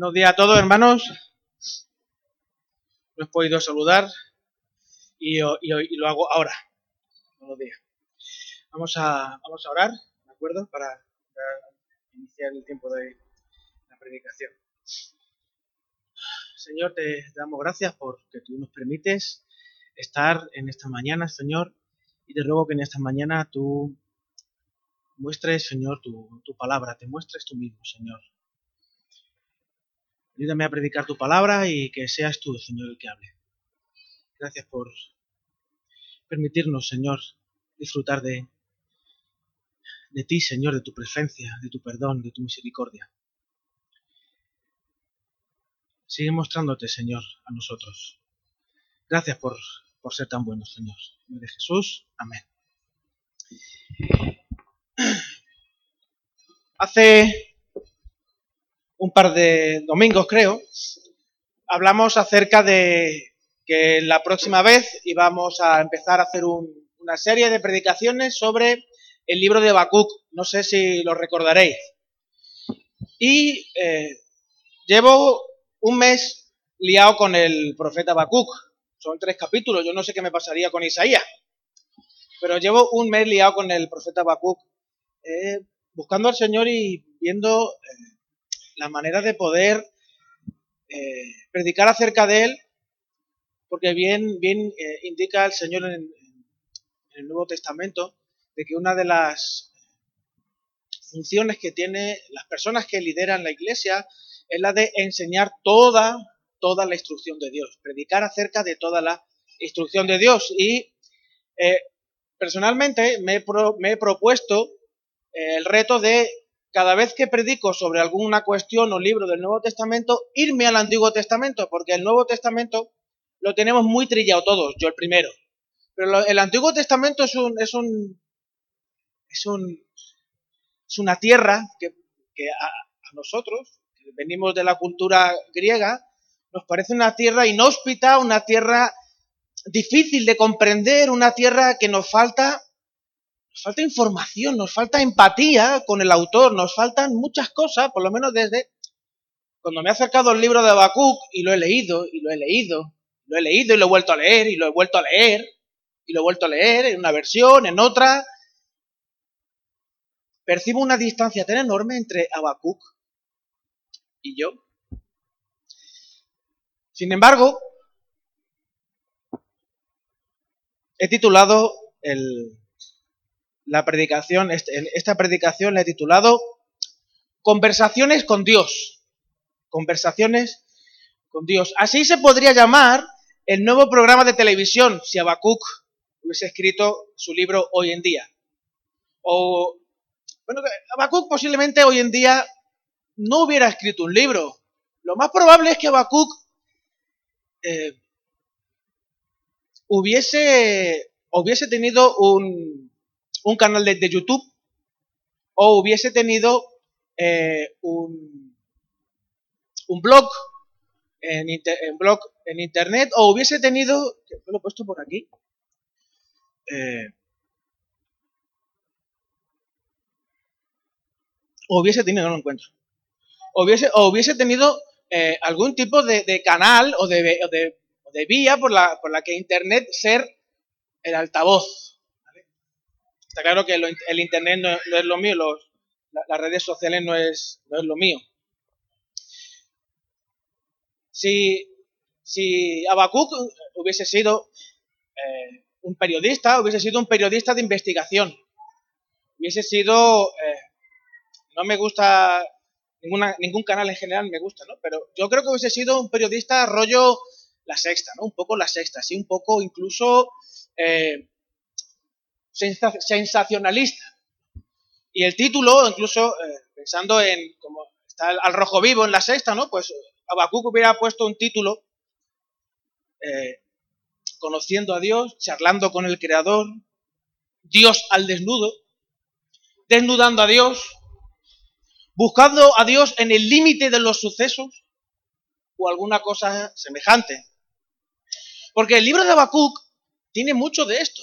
Buenos días a todos, hermanos. No he podido saludar y, lo hago ahora. Buenos días. Vamos a, vamos a orar, ¿de acuerdo? Para, para iniciar el tiempo de la predicación. Señor, te damos gracias porque tú nos permites estar en esta mañana, Señor, y te ruego que en esta mañana tú muestres, Señor, tu, tu palabra, te muestres tú mismo, Señor. Ayúdame a predicar tu palabra y que seas tú, Señor, el que hable. Gracias por permitirnos, Señor, disfrutar de, de ti, Señor, de tu presencia, de tu perdón, de tu misericordia. Sigue mostrándote, Señor, a nosotros. Gracias por, por ser tan bueno, Señor. Nombre de Jesús. Amén. Hace un par de domingos, creo, hablamos acerca de que la próxima vez íbamos a empezar a hacer una serie de predicaciones sobre el libro de Habacuc. No sé si lo recordaréis. Y eh, llevo un mes liado con el profeta Habacuc. Son tres capítulos. Yo no sé qué me pasaría con Isaías. Pero llevo un mes liado con el profeta Habacuc, eh, buscando al Señor y viendo eh, la manera de poder eh, predicar acerca de Él, porque bien, bien eh, indica el Señor en, el Nuevo Testamento de que una de las funciones que tiene las personas que lideran la iglesia es la de enseñar toda, toda la instrucción de Dios, predicar acerca de toda la instrucción de Dios. Y eh, personalmente me, me, he propuesto el reto de cada vez que predico sobre alguna cuestión o libro del Nuevo Testamento, irme al Antiguo Testamento, porque el Nuevo Testamento lo tenemos muy trillado todos, yo el primero. Pero el Antiguo Testamento es un, es un, es un, es una tierra que, a, nosotros, que venimos de la cultura griega, nos parece una tierra inhóspita, una tierra difícil de comprender, una tierra que nos falta nos falta información, nos falta empatía con el autor, nos faltan muchas cosas, por lo menos desde cuando me he acercado al libro de Habacuc y lo he leído, y lo he leído, lo he leído y lo he vuelto a leer, y lo he vuelto a leer, y lo he vuelto a leer en una versión, en otra, percibo una distancia tan enorme entre Habacuc y yo. Sin embargo, he titulado el, la predicación, esta predicación la he titulado Conversaciones con Dios. Conversaciones con Dios. Así se podría llamar el nuevo programa de televisión si Abacuc hubiese escrito su libro hoy en día. O, bueno, Abacuc posiblemente hoy en día no hubiera escrito un libro. Lo más probable es que Abacuc eh, hubiese, hubiese tenido un, un canal de, YouTube o hubiese tenido eh, un, un blog en, blog en internet o hubiese tenido, que lo he puesto por aquí, eh, o hubiese tenido, no lo encuentro, o hubiese, o hubiese tenido eh, algún tipo de, canal o de, de, de vía por la, por la que internet ser el altavoz Está claro que el Internet no, es lo mío, las redes sociales no es, no es lo mío. Si, si hubiese sido eh, un periodista, hubiese sido un periodista de investigación, hubiese sido, eh, no me gusta, ningún canal en general me gusta, ¿no? Pero yo creo que hubiese sido un periodista rollo la sexta, ¿no? Un poco la sexta, sí, un poco incluso eh, sensacionalista. Y el título, incluso eh, pensando en como está al rojo vivo en la sexta, ¿no? Pues Habacuc hubiera puesto un título eh, conociendo a Dios, charlando con el Creador, Dios al desnudo, desnudando a Dios, buscando a Dios en el límite de los sucesos o alguna cosa semejante. Porque el libro de Habacuc tiene mucho de esto.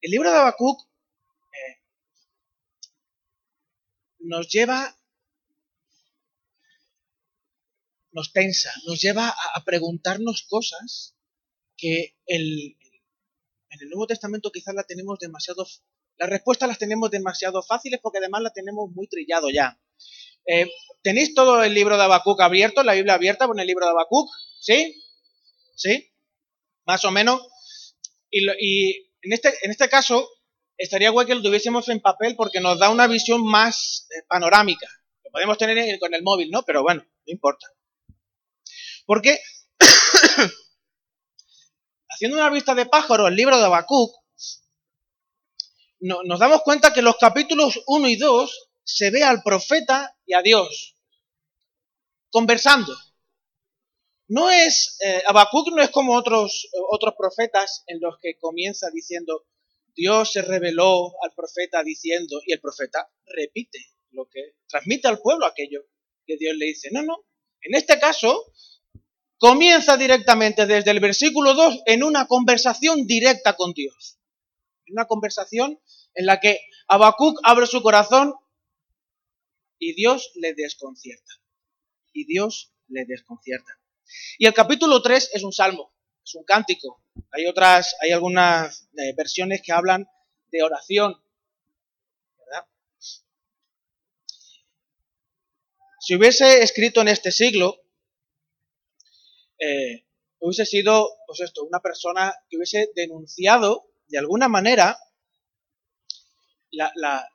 El libro de Habacuc eh, nos lleva nos tensa, nos lleva a, preguntarnos cosas que el, en el Nuevo Testamento quizás la tenemos demasiado, las respuestas las tenemos demasiado fáciles porque además la tenemos muy trillado ya. Eh, ¿Tenéis todo el libro de Habacuc abierto, la Biblia abierta con el libro de Habacuc? ¿Sí? ¿Sí? Más o menos. Y, en, este, en este caso, estaría guay que lo tuviésemos en papel porque nos da una visión más eh, panorámica. Lo podemos tener con el móvil, ¿no? Pero bueno, no importa. Porque, haciendo una vista de pájaro al libro de Habacuc, nos damos cuenta que los capítulos 1 y 2 se ve al profeta y a Dios conversando. No es, eh, Habacuc no es como otros, otros profetas en los que comienza diciendo, Dios se reveló al profeta diciendo, y el profeta repite lo que transmite al pueblo aquello que Dios le dice. No, no. En este caso, comienza directamente desde el versículo 2 en una conversación directa con Dios. Una conversación en la que Habacuc abre su corazón y Dios le desconcierta. Y Dios le desconcierta. Y el capítulo 3 es un salmo, es un cántico. Hay otras, hay algunas eh, versiones que hablan de oración. Si hubiese escrito en este siglo, eh, hubiese sido, pues esto, una persona que hubiese denunciado de alguna manera la,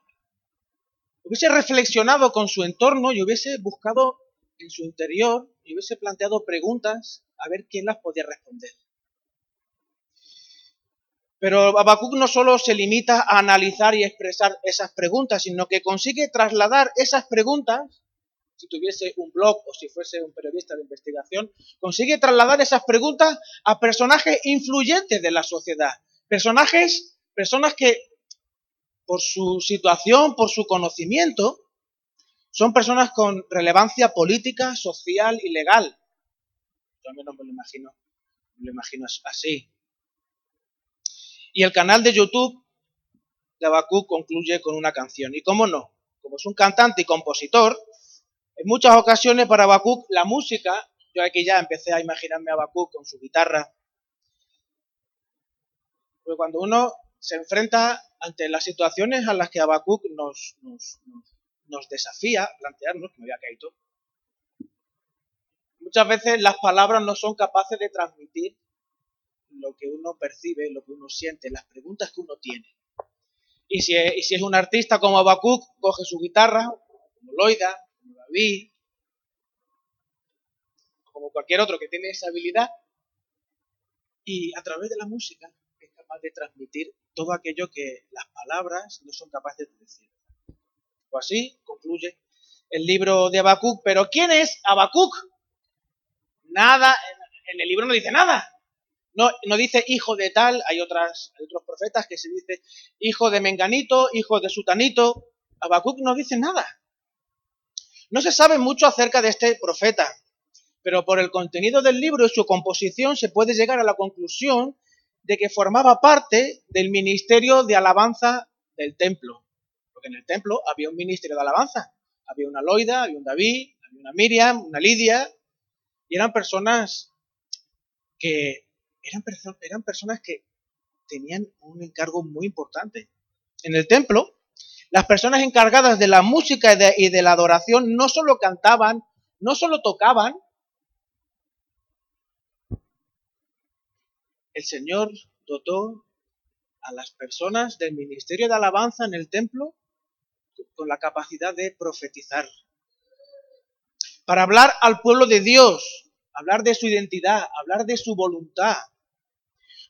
hubiese reflexionado con su entorno y hubiese buscado en su interior y hubiese planteado preguntas a ver quién las podía responder. Pero Habacuc no solo se limita a analizar y expresar esas preguntas, sino que consigue trasladar esas preguntas, si tuviese un blog o si fuese un periodista de investigación, consigue trasladar esas preguntas a personajes influyentes de la sociedad, personajes, personas que por su situación, por su conocimiento, son personas con relevancia política, social y legal. Yo al menos me lo imagino, me lo imagino así. Y el canal de YouTube de Abacú concluye con una canción. Y cómo no, como es un cantante y compositor, en muchas ocasiones para Habacuc la música, yo aquí ya empecé a imaginarme a Habacuc con su guitarra, porque cuando uno se enfrenta ante las situaciones a las que Habacuc nos, nos desafía a plantearnos, que me había caído, muchas veces las palabras no son capaces de transmitir lo que uno percibe, lo que uno siente, las preguntas que uno tiene. Y si, es, si es un artista como Abacuc, coge su guitarra, como Loida, como David, como cualquier otro que tiene esa habilidad, y a través de la música es capaz de transmitir todo aquello que las palabras no son capaces de decir así concluye el libro de Habacuc. Pero ¿quién es Habacuc? Nada, en el libro no dice nada. No, no dice hijo de tal, hay, otras, hay otros profetas que se dice hijo de Menganito, hijo de Sutanito. Habacuc no dice nada. No se sabe mucho acerca de este profeta, pero por el contenido del libro y su composición se puede llegar a la conclusión de que formaba parte del ministerio de alabanza del templo en el templo había un ministerio de alabanza. Había una Loida, había un David, había una Miriam, una Lidia, y eran personas que eran, personas que tenían un encargo muy importante. En el templo, las personas encargadas de la música y de la adoración no solo cantaban, no solo tocaban, el Señor dotó a las personas del ministerio de alabanza en el templo con la capacidad de profetizar. Para hablar al pueblo de Dios, hablar de su identidad, hablar de su voluntad.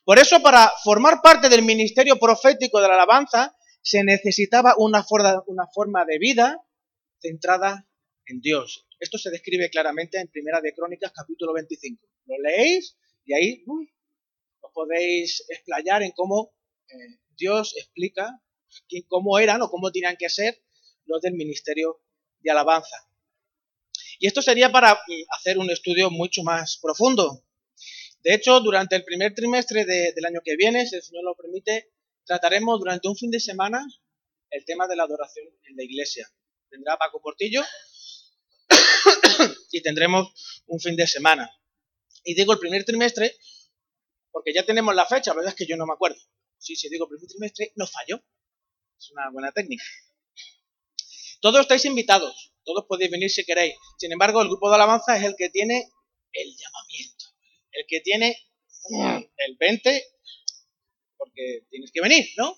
Por eso, para formar parte del ministerio profético de la alabanza, se necesitaba una forma, de vida centrada en Dios. Esto se describe claramente en Primera de Crónicas, capítulo 25. Lo leéis y ahí os podéis explayar en cómo eh, Dios explica cómo eran o cómo tenían que ser los del ministerio de alabanza. Y esto sería para mm, hacer un estudio mucho más profundo. De hecho, durante el primer trimestre del año que viene, si el Señor lo permite, trataremos durante un fin de semana el tema de la adoración en la iglesia. Tendrá Paco Portillo y tendremos un fin de semana. Y digo el primer trimestre porque ya tenemos la fecha, la verdad es que yo no me acuerdo. Sí, si digo primer trimestre, no fallo. Es una buena técnica. Todos estáis invitados, todos podéis venir si queréis. Sin embargo, el grupo de alabanza es el que tiene el llamamiento, el que tiene el 20, porque tienes que venir, ¿no?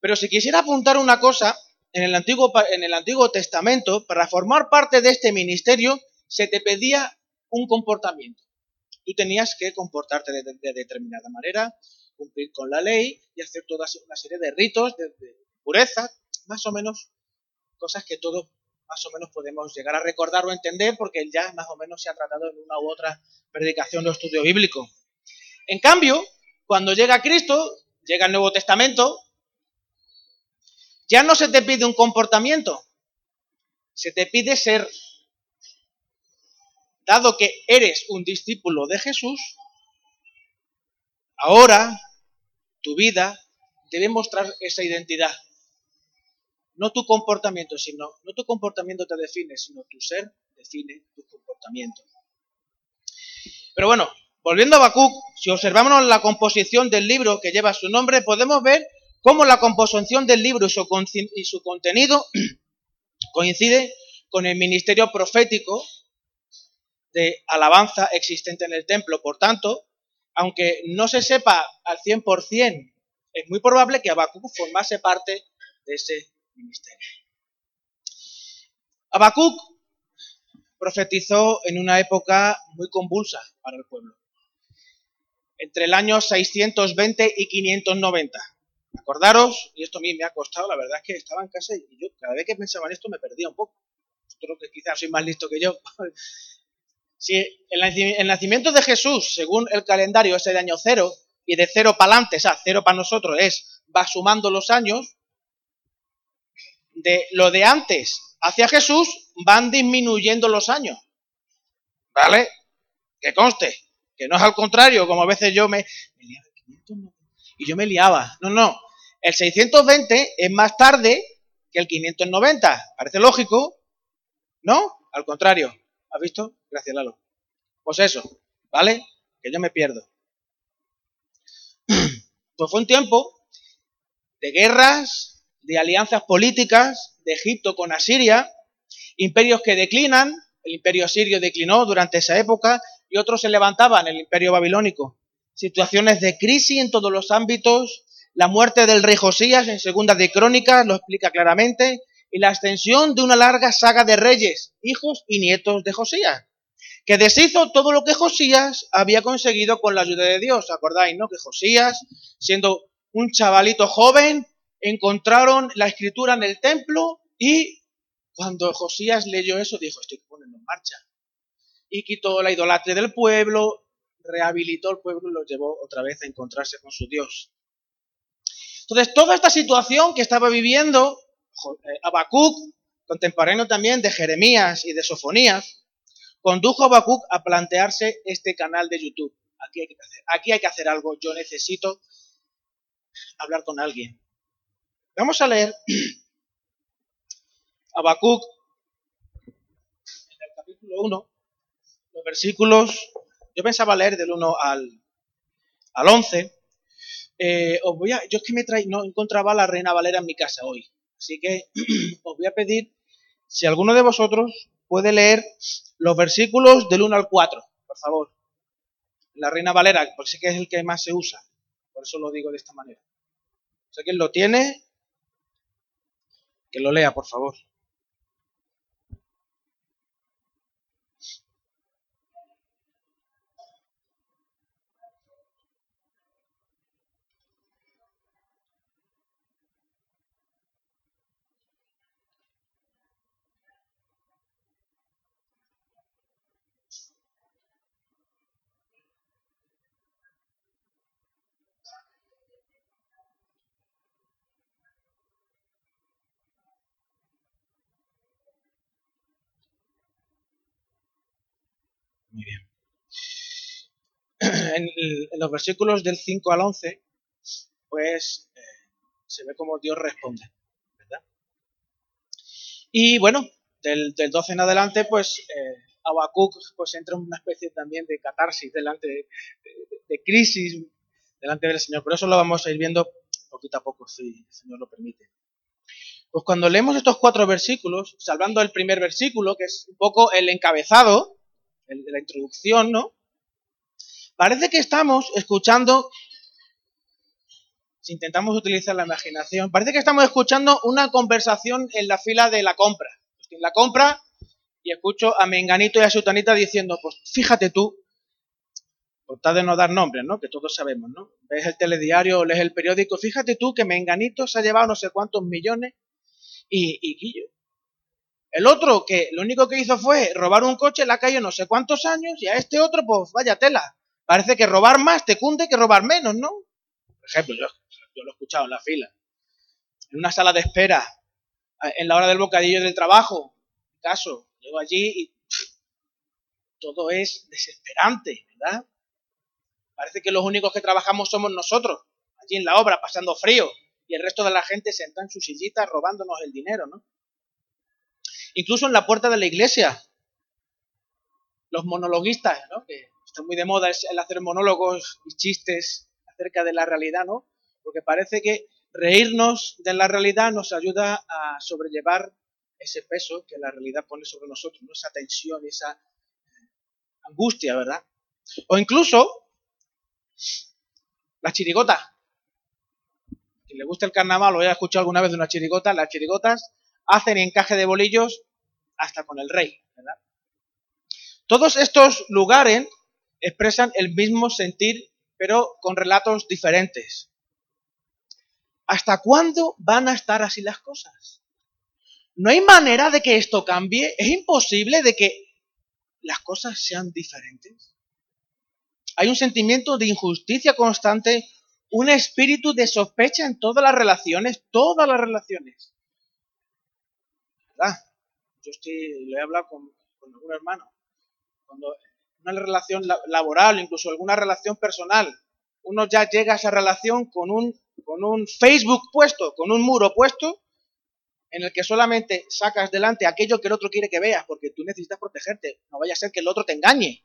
Pero si quisiera apuntar una cosa, en el Antiguo, en el Antiguo Testamento, para formar parte de este ministerio, se te pedía un comportamiento. Tú tenías que comportarte de, determinada manera, cumplir con la ley y hacer toda una serie de ritos de, pureza, más o menos cosas que todos más o menos podemos llegar a recordar o entender porque ya más o menos se ha tratado en una u otra predicación o estudio bíblico. En cambio, cuando llega Cristo, llega el Nuevo Testamento, ya no se te pide un comportamiento, se te pide ser. Dado que eres un discípulo de Jesús, ahora tu vida debe mostrar esa identidad. No tu comportamiento, sino, no tu comportamiento te define, sino tu ser define tu comportamiento. Pero bueno, volviendo a Habacuc, si observamos la composición del libro que lleva su nombre, podemos ver cómo la composición del libro y su, contenido coincide con el ministerio profético de alabanza existente en el templo. Por tanto, aunque no se sepa al 100%, es muy probable que Habacuc formase parte de ese ministerio. Habacuc profetizó en una época muy convulsa para el pueblo, entre el año 620 y 590. Acordaros, y esto a mí me ha costado, la verdad es que estaba en casa y yo cada vez que pensaba en esto me perdía un poco. Creo que quizás soy más listo que yo. si el nacimiento de Jesús, según el calendario, es de año cero, y de cero para adelante, o sea, cero para nosotros es, va sumando los años, de lo de antes hacia Jesús van disminuyendo los años. ¿Vale? Que conste, que no es al contrario, como a veces yo me, y yo me liaba. No, no. El 620 es más tarde que el 590. Parece lógico, ¿no? Al contrario. ¿Has visto? Gracias, Lalo. Pues eso, ¿vale? Que yo me pierdo. Pues fue un tiempo de guerras, de alianzas políticas, de Egipto con Asiria, imperios que declinan, el imperio asirio declinó durante esa época y otros se levantaban, el imperio babilónico situaciones de crisis en todos los ámbitos, la muerte del rey Josías en Segunda de Crónicas lo explica claramente, y la extensión de una larga saga de reyes, hijos y nietos de Josías, que deshizo todo lo que Josías había conseguido con la ayuda de Dios. ¿Acordáis, no? Que Josías, siendo un chavalito joven, encontraron la escritura en el templo y cuando Josías leyó eso dijo, estoy poniendo en marcha. Y quitó la idolatría del pueblo, rehabilitó el pueblo y lo llevó otra vez a encontrarse con su Dios. Entonces, toda esta situación que estaba viviendo eh, Habacuc, contemporáneo también de Jeremías y de Sofonías, condujo a Habacuc a plantearse este canal de YouTube. Aquí hay que hacer, aquí hay que hacer algo, yo necesito hablar con alguien. Vamos a leer Habacuc en el capítulo 1, los versículos yo pensaba leer del 1 al, al 11. Eh, os voy a, yo es que me traí, no encontraba la Reina Valera en mi casa hoy. Así que os voy a pedir si alguno de vosotros puede leer los versículos del 1 al 4, por favor. La Reina Valera, porque sé que es el que más se usa. Por eso lo digo de esta manera. Sé que lo tiene. Que lo lea, por favor. Muy bien. En, los versículos del 5 al 11, pues eh, se ve cómo Dios responde. Y bueno, del, 12 en adelante, pues eh, pues entra en una especie también de catarsis delante de, de, crisis delante del Señor. Pero eso lo vamos a ir viendo poquito a poco, si el Señor lo permite. Pues cuando leemos estos cuatro versículos, salvando el primer versículo, que es un poco el encabezado, el de la introducción, ¿no? Parece que estamos escuchando, si intentamos utilizar la imaginación, parece que estamos escuchando una conversación en la fila de la compra. en la compra y escucho a Menganito y a Sutanita diciendo, pues fíjate tú, por tal de no dar nombres, ¿no? Que todos sabemos, ¿no? Ves el telediario lees el periódico, fíjate tú que Menganito se ha llevado no sé cuántos millones y, y Guillo. El otro que lo único que hizo fue robar un coche, la calle no sé cuántos años y a este otro, pues vaya tela. Parece que robar más te cunde que robar menos, ¿no? Por ejemplo, yo, lo he escuchado en la fila. En una sala de espera, en la hora del bocadillo del trabajo, caso, llego allí y todo es desesperante, ¿verdad? Parece que los únicos que trabajamos somos nosotros, allí en la obra, pasando frío, y el resto de la gente sentada en sus sillitas robándonos el dinero, ¿no? Incluso en la puerta de la iglesia, los monologuistas, ¿no? Que está muy de moda el hacer monólogos y chistes acerca de la realidad, ¿no? Porque parece que reírnos de la realidad nos ayuda a sobrellevar ese peso que la realidad pone sobre nosotros, ¿no? esa tensión, esa angustia, ¿verdad? O incluso la chirigota. Quien le gusta el carnaval o haya escuchado alguna vez de una chirigota, las chirigotas hacen encaje de bolillos hasta con el rey, ¿verdad? Todos estos lugares expresan el mismo sentir, pero con relatos diferentes. ¿Hasta cuándo van a estar así las cosas? No hay manera de que esto cambie. Es imposible de que las cosas sean diferentes. Hay un sentimiento de injusticia constante, un espíritu de sospecha en todas las relaciones, todas las relaciones. ¿Verdad? Yo estoy, lo he hablado con, algún hermano. Cuando una relación laboral, incluso alguna relación personal, uno ya llega a esa relación con un, con un Facebook puesto, con un muro puesto, en el que solamente sacas delante aquello que el otro quiere que veas, porque tú necesitas protegerte. No vaya a ser que el otro te engañe.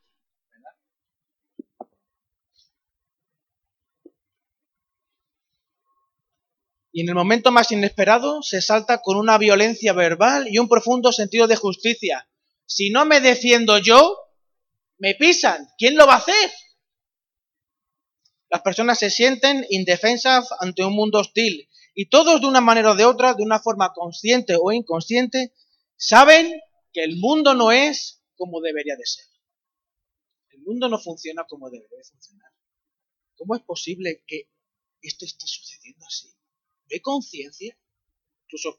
Y en el momento más inesperado se salta con una violencia verbal y un profundo sentido de justicia. Si no me defiendo yo, me pisan. ¿Quién lo va a hacer? Las personas se sienten indefensas ante un mundo hostil y todos de una manera o de otra, de una forma consciente o inconsciente, saben que el mundo no es como debería de ser. El mundo no funciona como debería de funcionar. ¿Cómo es posible que esto esté sucediendo así? ¿No hay conciencia? Incluso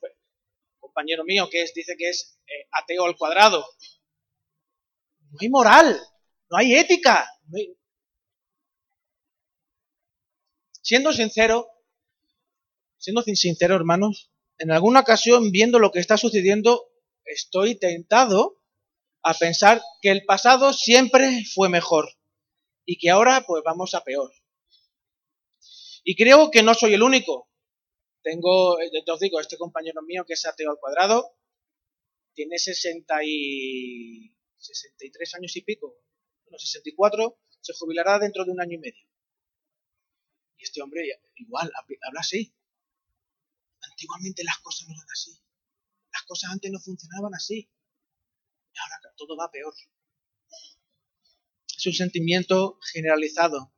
compañero mío que es, dice que es eh, ateo al cuadrado. No hay moral, no hay ética. Siendo sincero, siendo sincero, hermanos, en alguna ocasión, viendo lo que está sucediendo, estoy tentado a pensar que el pasado siempre fue mejor y que ahora pues vamos a peor. Y creo que no soy el único. Tengo, os digo, este compañero mío que es ateo al cuadrado, tiene 60 y 63 años y pico, bueno, 64, se jubilará dentro de un año y medio. Y este hombre igual habla así. Antiguamente las cosas no eran así. Las cosas antes no funcionaban así. Y ahora todo va peor. Es un sentimiento generalizado.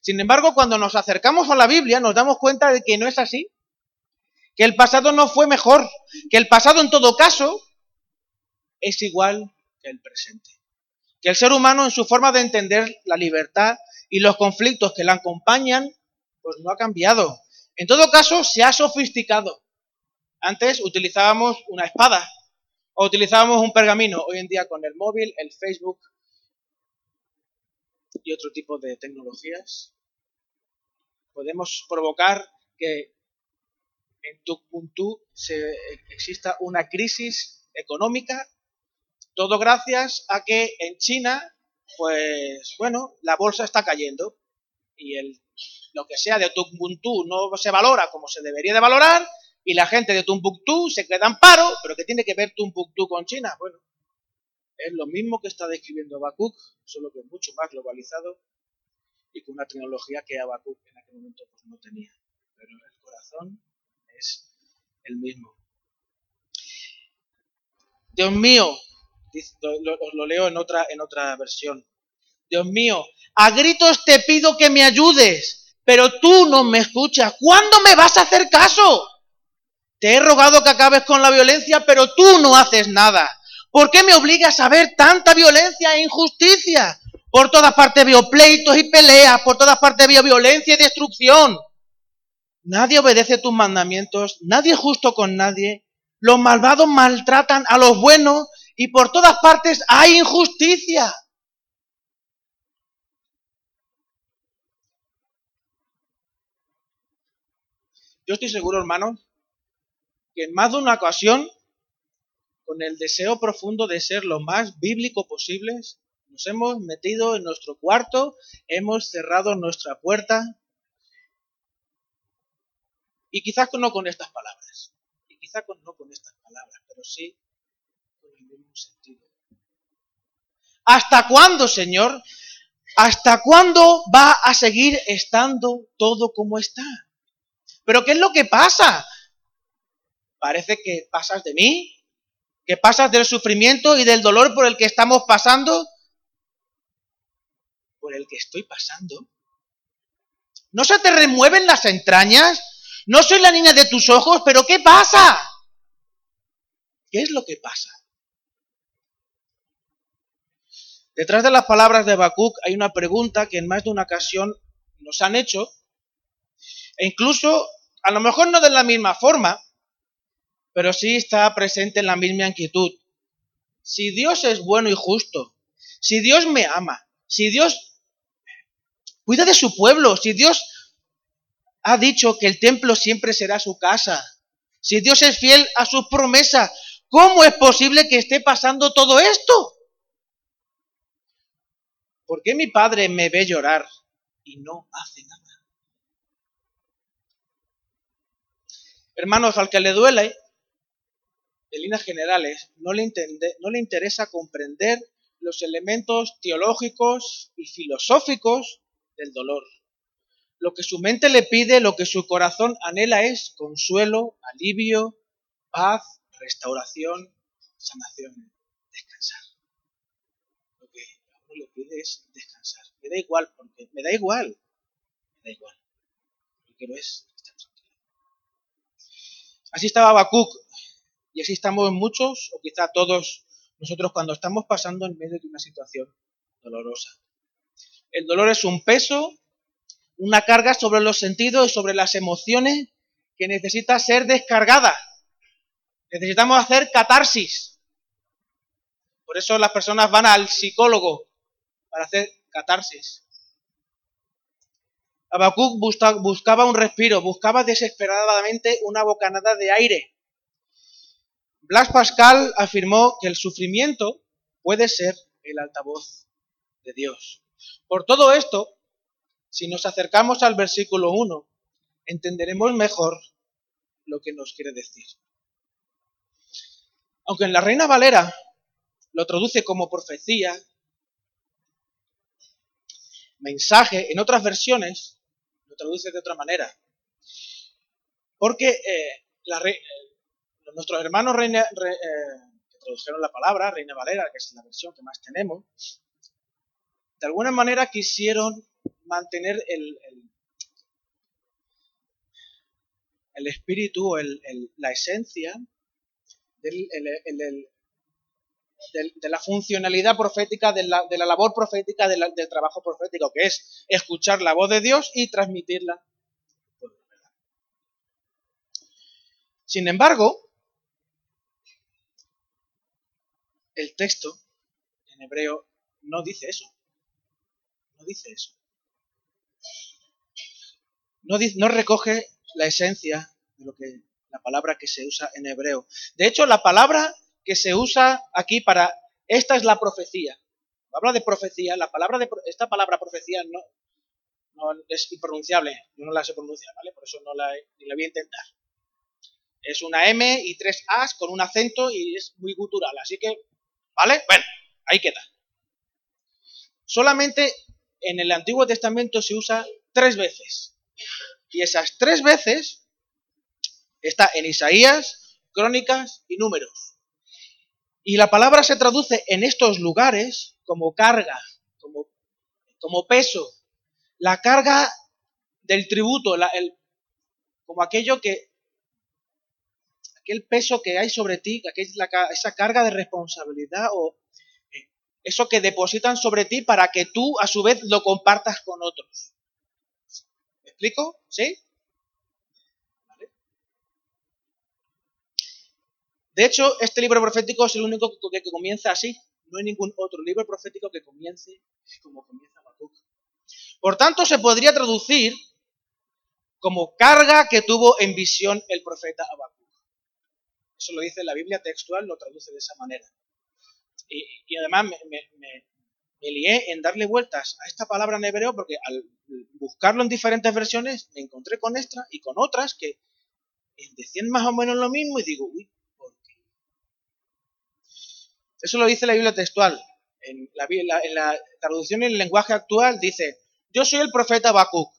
Sin embargo, cuando nos acercamos a la Biblia, nos damos cuenta de que no es así. Que el pasado no fue mejor. Que el pasado, en todo caso, es igual que el presente. Que el ser humano, en su forma de entender la libertad y los conflictos que la acompañan, pues no ha cambiado. En todo caso, se ha sofisticado. Antes utilizábamos una espada o utilizábamos un pergamino. Hoy en día con el móvil, el Facebook y otro tipo de tecnologías, podemos provocar que en Tukpuntu se exista una crisis económica, todo gracias a que en China, pues bueno, la bolsa está cayendo y el lo que sea de Ubuntu no se valora como se debería de valorar y la gente de Tumbuctú se queda en paro, pero ¿qué tiene que ver Tumbuctú con China? Bueno, es lo mismo que está describiendo Habacuc, solo que mucho más globalizado y con una tecnología que Habacuc en aquel momento pues, no tenía. Pero el corazón el mismo. Dios mío, os lo leo en otra, en otra versión. Dios mío, a gritos te pido que me ayudes, pero tú no me escuchas. ¿Cuándo me vas a hacer caso? Te he rogado que acabes con la violencia, pero tú no haces nada. ¿Por qué me obligas a ver tanta violencia e injusticia? Por todas partes veo pleitos y peleas, por todas partes veo violencia y destrucción. Nadie obedece tus mandamientos, nadie es justo con nadie. Los malvados maltratan a los buenos y por todas partes hay injusticia. Yo estoy seguro, hermano, que en más de una ocasión, con el deseo profundo de ser lo más bíblico posible, nos hemos metido en nuestro cuarto, hemos cerrado nuestra puerta y quizás no con estas palabras, y quizás no con estas palabras, pero sí con el mismo sentido. ¿Hasta cuándo, Señor? ¿Hasta cuándo va a seguir estando todo como está? Pero ¿qué es lo que pasa? Parece que pasas de mí, que pasas del sufrimiento y del dolor por el que estamos pasando, por el que estoy pasando. ¿No se te remueven las entrañas? No soy la niña de tus ojos, pero ¿qué pasa? ¿Qué es lo que pasa? Detrás de las palabras de Habacuc hay una pregunta que en más de una ocasión nos han hecho e incluso, a lo mejor no de la misma forma, pero sí está presente en la misma inquietud. Si Dios es bueno y justo, si Dios me ama, si Dios cuida de su pueblo, si Dios ha dicho que el templo siempre será su casa, si Dios es fiel a sus promesas, ¿cómo es posible que esté pasando todo esto? ¿Por qué mi padre me ve llorar y no hace nada? Hermanos, al que le duele, en líneas generales, no le, no le interesa comprender los elementos teológicos y filosóficos del dolor. Lo que su mente le pide, lo que su corazón anhela es consuelo, alivio, paz, restauración, sanación, descansar. Lo que uno le pide es descansar. Me da igual, porque me da igual, me da igual. Lo que es Así estaba Habacuc y así estamos muchos, o quizá todos nosotros cuando estamos pasando en medio de una situación dolorosa. El dolor es un peso, una carga sobre los sentidos y sobre las emociones que necesita ser descargada. Necesitamos hacer catarsis. Por eso las personas van al psicólogo para hacer catarsis. Habacuc buscaba un respiro, buscaba desesperadamente una bocanada de aire. Blas Pascal afirmó que el sufrimiento puede ser el altavoz de Dios. Por todo esto, si nos acercamos al versículo 1, entenderemos mejor lo que nos quiere decir. Aunque en la Reina Valera lo traduce como profecía, mensaje, en otras versiones lo traduce de otra manera. Porque eh, eh, nuestros hermanos eh, que tradujeron la palabra, Reina Valera, que es la versión que más tenemos, de alguna manera quisieron mantener el, el, espíritu, el, la esencia del, de la funcionalidad profética, de la, labor profética, del trabajo profético, que es escuchar la voz de Dios y transmitirla. Sin embargo, el texto en hebreo no dice eso. No dice eso. No, recoge la esencia de lo que la palabra que se usa en hebreo. De hecho, la palabra que se usa aquí para esta es la profecía. Habla de profecía, la palabra de esta palabra profecía no, no es impronunciable, yo no la sé pronunciar, ¿vale? Por eso no la, ni la voy a intentar. Es una M y tres As con un acento y es muy gutural. Así que, ¿vale? Bueno, ahí queda. Solamente en el Antiguo Testamento se usa tres veces. Y esas tres veces está en Isaías, Crónicas y Números. Y la palabra se traduce en estos lugares como carga, como, peso. La carga del tributo, como aquello que, aquel peso que hay sobre ti, esa carga de responsabilidad o eh, eso que depositan sobre ti para que tú a su vez lo compartas con otros. ¿Me explico? ¿Sí? De hecho, este libro profético es el único que, comienza así. No hay ningún otro libro profético que comience como comienza Habacuc. Por tanto, se podría traducir como carga que tuvo en visión el profeta Habacuc. Eso lo dice la Biblia textual, lo traduce de esa manera. Y, además me, lié en darle vueltas a esta palabra en hebreo porque al buscarlo en diferentes versiones me encontré con esta y con otras que decían más o menos lo mismo y digo, uy, eso lo dice la Biblia textual. En la, en la traducción en el lenguaje actual dice, yo soy el profeta Habacuc.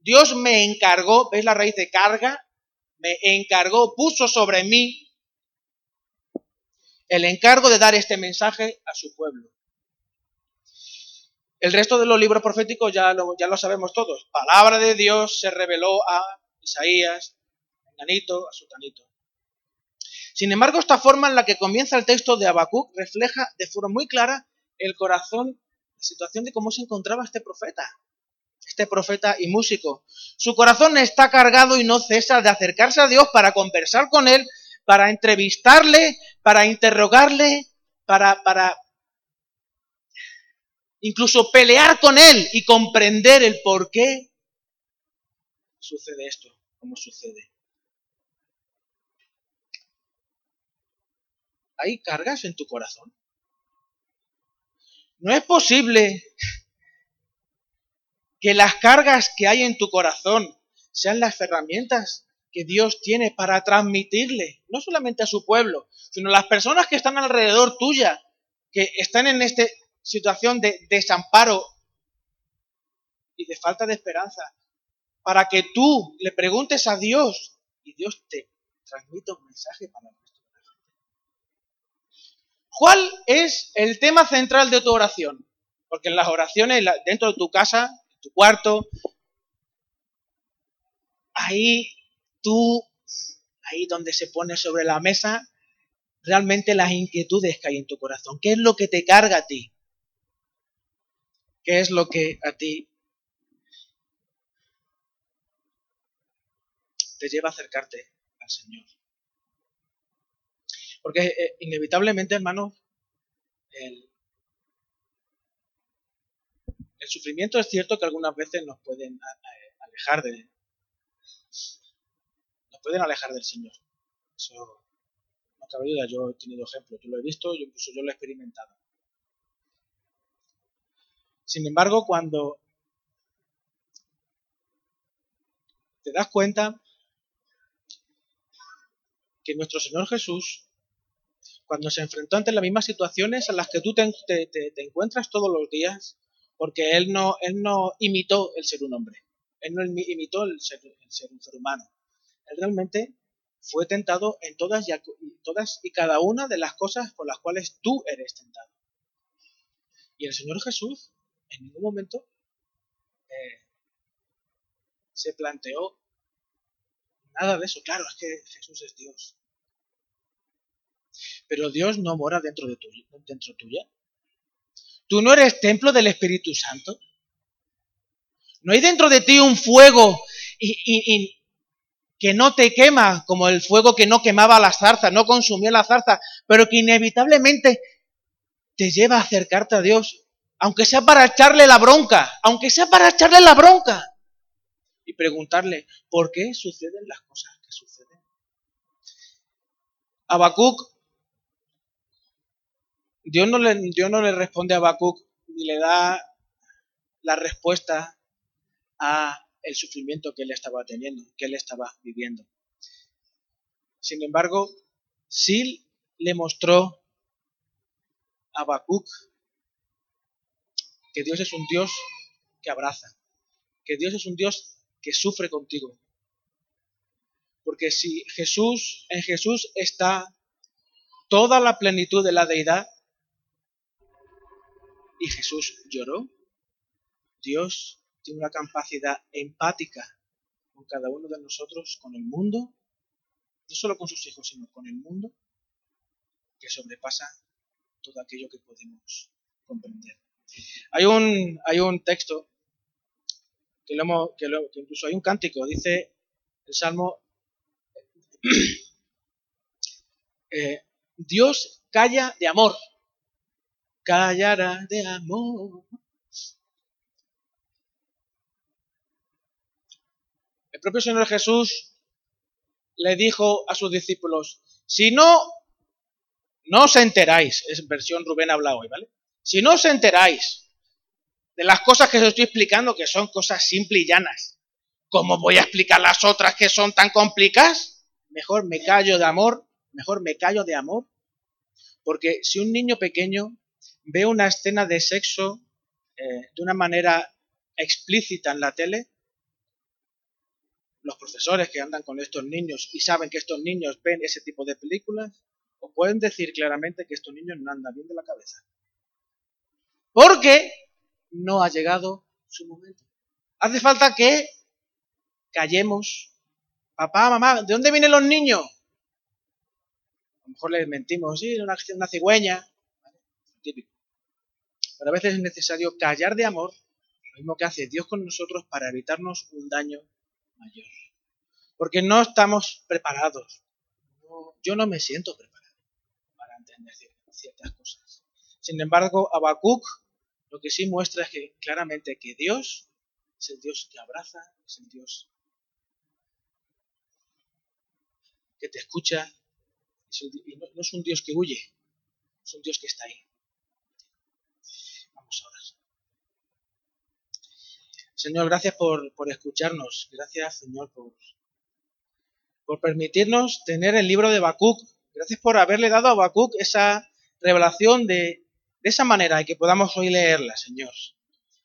Dios me encargó, ¿veis la raíz de carga? Me encargó, puso sobre mí el encargo de dar este mensaje a su pueblo. El resto de los libros proféticos ya lo, ya lo sabemos todos. Palabra de Dios se reveló a Isaías, a Nanito, a Sutanito. Sin embargo, esta forma en la que comienza el texto de Habacuc refleja de forma muy clara el corazón, la situación de cómo se encontraba este profeta, este profeta y músico. Su corazón está cargado y no cesa de acercarse a Dios para conversar con Él, para entrevistarle, para interrogarle, para, para incluso pelear con Él y comprender el por qué sucede esto, cómo sucede. ¿Hay cargas en tu corazón? No es posible que las cargas que hay en tu corazón sean las herramientas que Dios tiene para transmitirle, no solamente a su pueblo, sino a las personas que están alrededor tuya, que están en esta situación de desamparo y de falta de esperanza, para que tú le preguntes a Dios y Dios te transmita un mensaje para ¿Cuál es el tema central de tu oración? Porque en las oraciones, dentro de tu casa, en tu cuarto, ahí tú, ahí donde se pone sobre la mesa, realmente las inquietudes que hay en tu corazón. ¿Qué es lo que te carga a ti? ¿Qué es lo que a ti te lleva a acercarte al Señor? Porque eh, inevitablemente, hermanos, el, sufrimiento es cierto que algunas veces nos pueden alejar de nos pueden alejar del Señor. Eso no cabe duda, yo he tenido ejemplos, yo lo he visto, yo incluso yo lo he experimentado. Sin embargo, cuando te das cuenta que nuestro Señor Jesús cuando se enfrentó ante las mismas situaciones en las que tú te, encuentras todos los días, porque él no, él no imitó el ser un hombre, él no imitó el ser, un ser humano. Él realmente fue tentado en todas y, todas y cada una de las cosas por las cuales tú eres tentado. Y el Señor Jesús en ningún momento eh, se planteó nada de eso. Claro, es que Jesús es Dios. Pero Dios no mora dentro de tu, dentro tuya. ¿Tú no eres templo del Espíritu Santo? ¿No hay dentro de ti un fuego y, que no te quema como el fuego que no quemaba la zarza, no consumía la zarza, pero que inevitablemente te lleva a acercarte a Dios, aunque sea para echarle la bronca, aunque sea para echarle la bronca y preguntarle, ¿por qué suceden las cosas que suceden? Habacuc Dios no le, no le responde a Habacuc ni le da la respuesta a el sufrimiento que él estaba teniendo, que él estaba viviendo. Sin embargo, sí le mostró a Habacuc que Dios es un Dios que abraza, que Dios es un Dios que sufre contigo. Porque si Jesús, en Jesús está toda la plenitud de la deidad, y Jesús lloró, Dios tiene una capacidad empática con cada uno de nosotros, con el mundo, no solo con sus hijos, sino con el mundo, que sobrepasa todo aquello que podemos comprender. Hay un, hay un texto que, lo que, que incluso hay un cántico, dice el Salmo, eh, Dios calla de amor, callará de amor. El propio Señor Jesús le dijo a sus discípulos, si no, no os enteráis, es versión Rubén habla hoy, ¿vale? Si no os enteráis de las cosas que os estoy explicando, que son cosas simples y llanas, ¿cómo voy a explicar las otras que son tan complicadas? Mejor me callo de amor, mejor me callo de amor. Porque si un niño pequeño ve una escena de sexo eh, de una manera explícita en la tele, los profesores que andan con estos niños y saben que estos niños ven ese tipo de películas, o pueden decir claramente que estos niños no andan bien de la cabeza. Porque no ha llegado su momento. Hace falta que callemos. Papá, mamá, ¿de dónde vienen los niños? A lo mejor les mentimos, sí, una, una cigüeña. Pero a veces es necesario callar de amor, lo mismo que hace Dios con nosotros para evitarnos un daño mayor. Porque no estamos preparados. yo no me siento preparado para entender ciertas cosas. Sin embargo, Habacuc lo que sí muestra es que claramente que Dios es el Dios que abraza, es el Dios que te escucha, y no, es un Dios que huye, es un Dios que está ahí. Vamos a orar. Señor, gracias por, por escucharnos, gracias Señor por, por permitirnos tener el libro de Habacuc, gracias por haberle dado a Habacuc esa revelación de de esa manera y que podamos hoy leerla, Señor.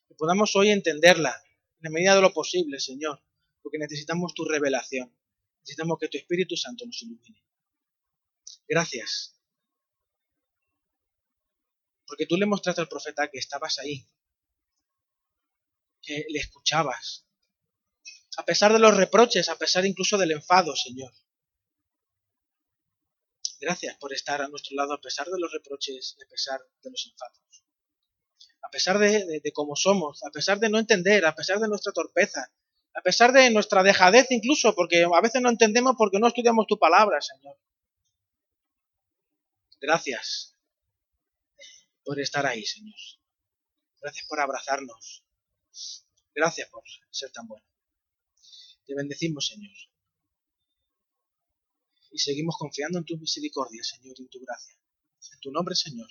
Que podamos hoy entenderla en la medida de lo posible, Señor. Porque necesitamos tu revelación. Necesitamos que tu Espíritu Santo nos ilumine. Gracias. Porque tú le mostraste al profeta que estabas ahí. Que le escuchabas. A pesar de los reproches, a pesar incluso del enfado, Señor. Gracias por estar a nuestro lado a pesar de los reproches y a pesar de los enfados. A pesar de, cómo somos, a pesar de no entender, a pesar de nuestra torpeza, a pesar de nuestra dejadez incluso, porque a veces no entendemos porque no estudiamos tu palabra, Señor. Gracias por estar ahí, Señor. Gracias por abrazarnos. Gracias por ser tan bueno. Te bendecimos, Señor y seguimos confiando en tu misericordia, Señor, y en tu gracia. En tu nombre, Señor.